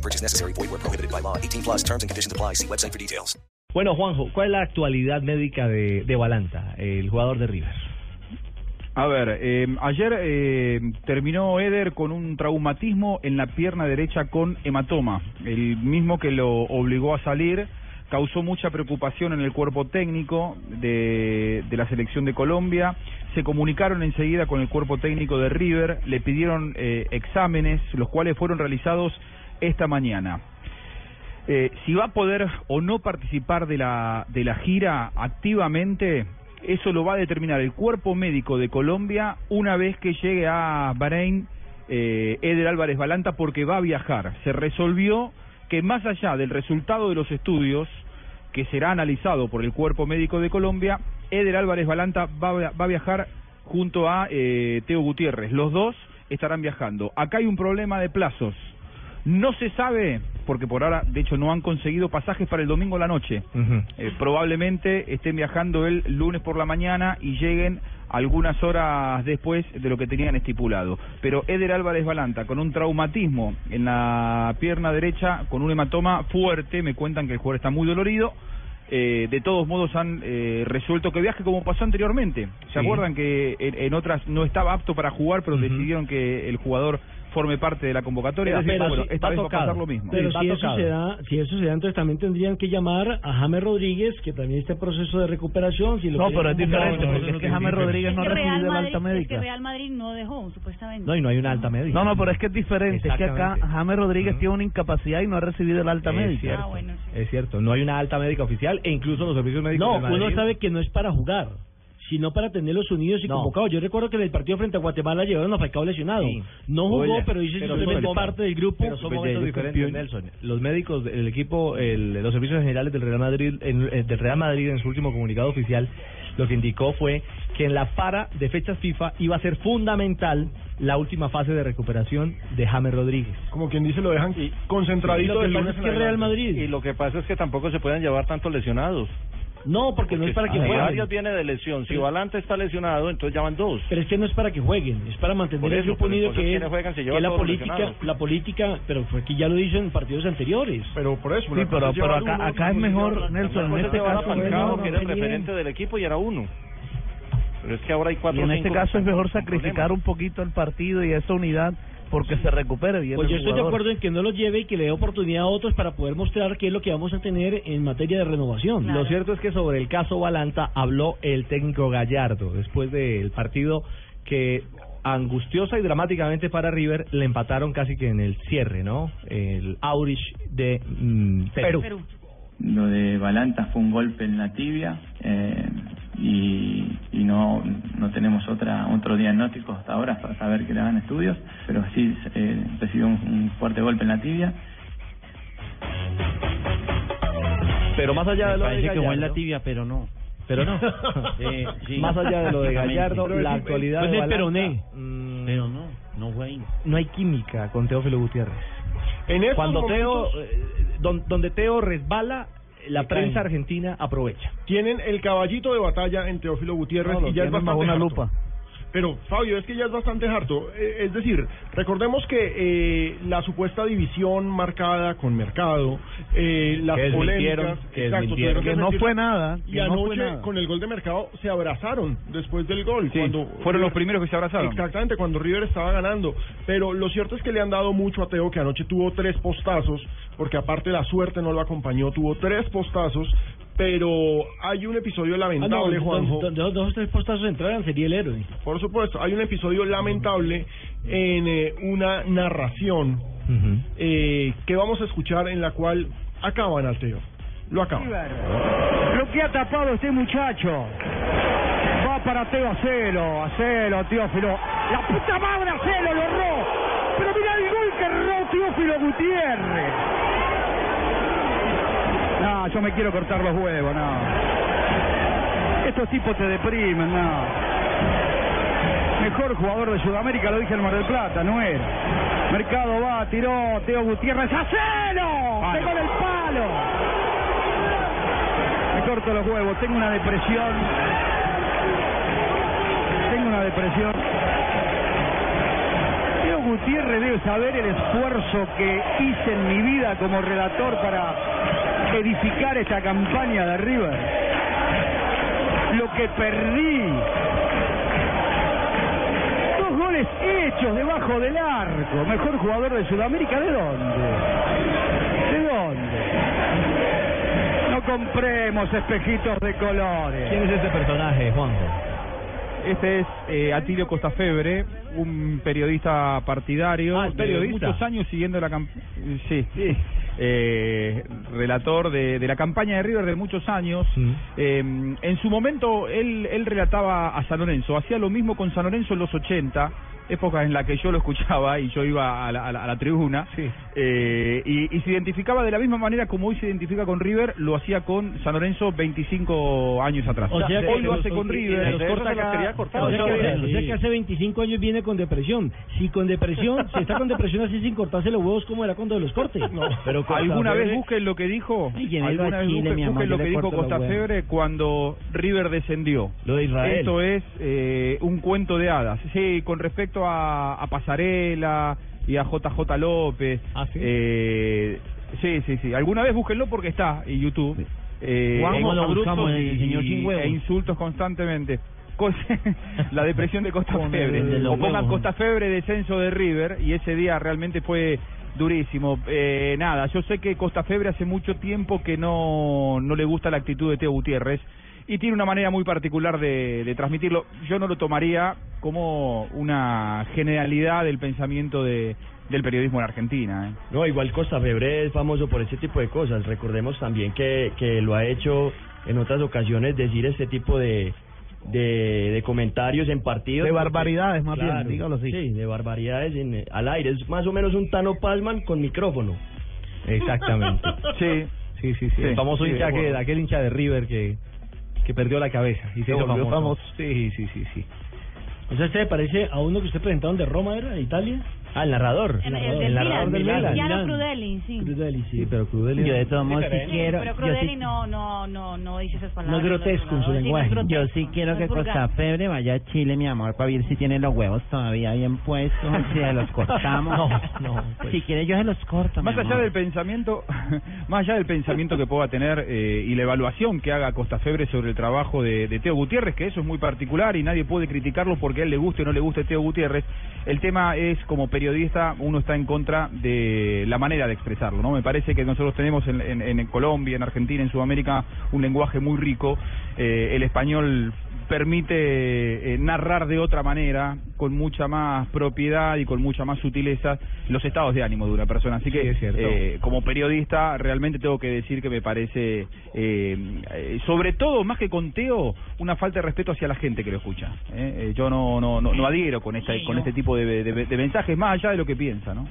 No purchase necessary. Void where prohibited by law. 18 plus terms and conditions apply. See website for details. Bueno, Juanjo, ¿cuál es la actualidad médica de, de Balanta, el jugador de River? A ver, eh, ayer eh, terminó Eder con un traumatismo en la pierna derecha con hematoma, el mismo que lo obligó a salir, causó mucha preocupación en el cuerpo técnico de, de la selección de Colombia, se comunicaron enseguida con el cuerpo técnico de River, le pidieron eh, exámenes, los cuales fueron realizados esta mañana. Eh, si va a poder o no participar de la, de la gira activamente, eso lo va a determinar el cuerpo médico de Colombia una vez que llegue a Bahrein eh, Eder Álvarez Balanta porque va a viajar. Se resolvió que más allá del resultado de los estudios que será analizado por el cuerpo médico de Colombia, Eder Álvarez Balanta va, a- va a viajar junto a eh, Teo Gutiérrez. Los dos estarán viajando. Acá hay un problema de plazos. No se sabe, porque por ahora, de hecho, no han conseguido pasajes para el domingo a la noche. Eh, probablemente estén viajando el lunes por la mañana y lleguen algunas horas después de lo que tenían estipulado. Pero Eder Álvarez Balanta, con un traumatismo en la pierna derecha, con un hematoma fuerte, me cuentan que el jugador está muy dolorido. eh, de todos modos han eh, resuelto que viaje como pasó anteriormente. ¿Se Sí. acuerdan que en, en otras no estaba apto para jugar, pero decidieron que el jugador forme parte de la convocatoria? Pero- pero bueno, esta va vez va a pasar lo mismo. Pero si eso, se da, si eso se da, entonces también tendrían que llamar a James Rodríguez, que también está en proceso de recuperación. Si lo No, pero es diferente, porque es que James Rodríguez no ha recibido el Madrid- alta Es que médica. Real Madrid no dejó, supuestamente. No, y no hay una alta médica. No, no, pero es que es diferente. Es que acá. James Rodríguez tiene una incapacidad y no ha recibido el alta Es médica. cierto, Ah, bueno, sí. es cierto. No hay una alta médica oficial e incluso los servicios médicos No, Madrid- uno sabe que no es para jugar, sino para tenerlos unidos y No. convocados. Yo recuerdo que en el partido frente a Guatemala llevaron a Falcao lesionado. Sí. No jugó, Oye, pero dice simplemente parte del grupo. Pero son Pues, momentos de- diferentes. Nelson. Los médicos del equipo, el- los servicios generales del Real Madrid, en, eh, del Real Madrid en su último comunicado oficial, lo que indicó fue que en la para de fechas FIFA iba a ser fundamental la última fase de recuperación de James Rodríguez. Como quien dice, lo dejan Y concentradito lo que del pasa es en que Real. Madrid. Y lo que pasa es que tampoco se pueden llevar tantos lesionados. No, porque no es para que jueguen. Arias viene de lesión, si Valante está lesionado, entonces ya van dos. Pero es que no es para que jueguen, es para mantener el grupo unido que es, ¿quiénes juegan si que llevan es la política, lesionados? la política, pero fue que ya lo hizo en partidos anteriores. Pero por eso. Sí, pero, acá, uno, acá es mejor, Nelson, en este caso, Falcao, no, que era el referente del equipo y era uno. Pero es que ahora hay y cuatro en o este caso es mejor sacrificar un poquito el partido y esa unidad porque se recupere bien Pues el yo estoy de acuerdo en que no los lleve y que le dé oportunidad a otros para poder mostrar qué es lo que vamos a tener en materia de renovación. Claro. Lo cierto es que sobre el caso Balanta habló el técnico Gallardo después del partido que angustiosa y dramáticamente para River le empataron casi que en el cierre, ¿no? El Aurich de mm, Perú. Perú. Lo de Balanta fue un golpe en la tibia eh, y, y no, no tenemos otra otro diagnóstico hasta ahora para saber que le hagan estudios, pero sí eh, recibió un, un fuerte golpe en la tibia. Pero más allá de lo de Parece que Gallardo, fue en la tibia, pero no. pero no. Sí, sí. Más allá de lo de Gallardo, la actualidad pues de peroné. mm, Pero no, no fue ahí. no hay química con Teófilo Gutiérrez. En Cuando Teo, eh, don- donde Teo resbala, la prensa argentina aprovecha. tienen el caballito de batalla en Teófilo Gutiérrez No, y ya es bastante una lupa. Pero, Fabio, es que ya es bastante harto. Eh, es decir, recordemos que eh, la supuesta división marcada con Mercado, eh, las Que polémicas, que exacto, no fue nada. Y no anoche, nada. con el gol de Mercado, se abrazaron después del gol. Sí, cuando fueron los primeros que se abrazaron. Exactamente, cuando River estaba ganando. Pero lo cierto es que le han dado mucho a Teo, que anoche tuvo tres postazos, porque aparte la suerte no lo acompañó, tuvo tres postazos. Pero hay un episodio Ah, no, lamentable, Juanjo. donde dos, dos o tres postazos entraran sería el héroe. Por supuesto, hay un episodio lamentable en eh, una narración eh, que vamos a escuchar en la cual acaban al Teo. Lo acaban. Lo que ha tapado este muchacho. Va para Teo Acelo, Acelo, Teófilo. La puta madre Acelo lo erró. Pero mira el gol que erró Teófilo Gutiérrez. No, yo me quiero cortar los huevos, no. Estos tipos te deprimen, no. Mejor jugador de Sudamérica, lo dije en Mar del Plata, no era. Mercado va, tiró, Teo Gutiérrez, ¡hacelo! ¡Pegó en el palo! Me corto los huevos, tengo una depresión. Tengo una depresión. Teo Gutiérrez debe saber el esfuerzo que hice en mi vida como relator para edificar esta campaña de River. Lo que perdí. Dos goles hechos debajo del arco. Mejor jugador de Sudamérica, ¿de dónde? ¿De dónde? No compremos espejitos de colores. ¿Quién es este personaje, Juanjo? Este es eh, Atilio Costafebre, un periodista partidario Ah, ¿es de periodista? muchos años siguiendo la campaña. Sí, sí. Eh, relator de, de la campaña de River de muchos años. Eh, en su momento él, él relataba a San Lorenzo, hacía lo mismo con San Lorenzo en los 80, épocas en la que yo lo escuchaba y yo iba a la, a la- a la tribuna, eh, y, y se identificaba de la misma manera como hoy se identifica con River, lo hacía con San Lorenzo 25 años atrás. O sea que hoy lo los- hace con River. O sea, que, o sea que hace 25 años viene con depresión. Si con depresión, si está con depresión así sin cortarse los huevos, ¿cómo era cuando los corte? No, pero ¿Alguna vez busquen lo que dijo? Ay, ¿Alguna vez Chile, busquen, amor, lo le que dijo Costa. Febre cuando River descendió? Lo de Israel. Esto es eh, un cuento de hadas. Sí, con respecto a, a Pasarela y a JJ López. ¿Ah, sí? Eh, sí, sí, sí. Alguna vez búsquenlo porque está en YouTube. Eh, en lo buscamos, el señor y- sin huevos. e insultos constantemente. La depresión de Costa Febre. O pongan. Costa Febre descenso de River y ese día realmente fue durísimo. Eh, nada, yo sé que Costa Febre hace mucho tiempo que no, no le gusta la actitud de Teo Gutiérrez y tiene una manera muy particular de, de transmitirlo. Yo no lo tomaría como una generalidad del pensamiento de, del periodismo en Argentina. ¿eh? No, igual Costa Febre es famoso por ese tipo de cosas. Recordemos también que, que lo ha hecho en otras ocasiones decir este tipo de, de, de comentarios en partidos. De porque- barbaridades, más bien, dígalo así. Sí, de barbaridades en- al aire. Es más o menos un Tano Palman con micrófono. Exactamente. Sí. Sí, sí, sí. El famoso sí, de hincha que, aquel hincha de River que, que perdió la cabeza y se Se hizo volvió famoso. famoso. Sí, sí, sí, sí. O sea, ¿este le parece a uno que usted presentaron de Roma, era? ¿De Italia? Ah, el narrador. El, el narrador. del narrador Milan, del Milan. Crudeli, sí. Crudeli, sí. pero Crudeli... Yo de todos modos sí quiero. pero Crudeli sí- no, no, no, no dice esas palabras. No es grotesco en su Sí, no es lenguaje. Yo sí quiero no que. Costa Febre vaya a Chile, mi amor, para ver si tiene los huevos todavía bien puestos, si se los cortamos. No, no, pues. Si quiere yo se los corto, Más mi allá amor. del pensamiento, más allá del pensamiento que pueda tener eh, y la evaluación que haga Costa Febre sobre el trabajo de, de Teo Gutiérrez, que eso es muy particular y nadie puede criticarlo porque a él le guste o no le guste Teo Gutiérrez, el tema es como periodista uno está en contra de la manera de expresarlo, ¿no? Me parece que nosotros tenemos en, en- en Colombia, en Argentina, en Sudamérica un lenguaje muy rico, eh, el español permite eh, narrar de otra manera, con mucha más propiedad y con mucha más sutileza, los estados de ánimo de una persona. Así que, es cierto. eh, como periodista, realmente tengo que decir que me parece, eh, eh, sobre todo, más que con Teo, una falta de respeto hacia la gente que lo escucha. ¿eh? Eh, yo no, no, no, no adhiero con, esta, con este tipo de, de- de mensajes, más allá de lo que piensa, ¿no?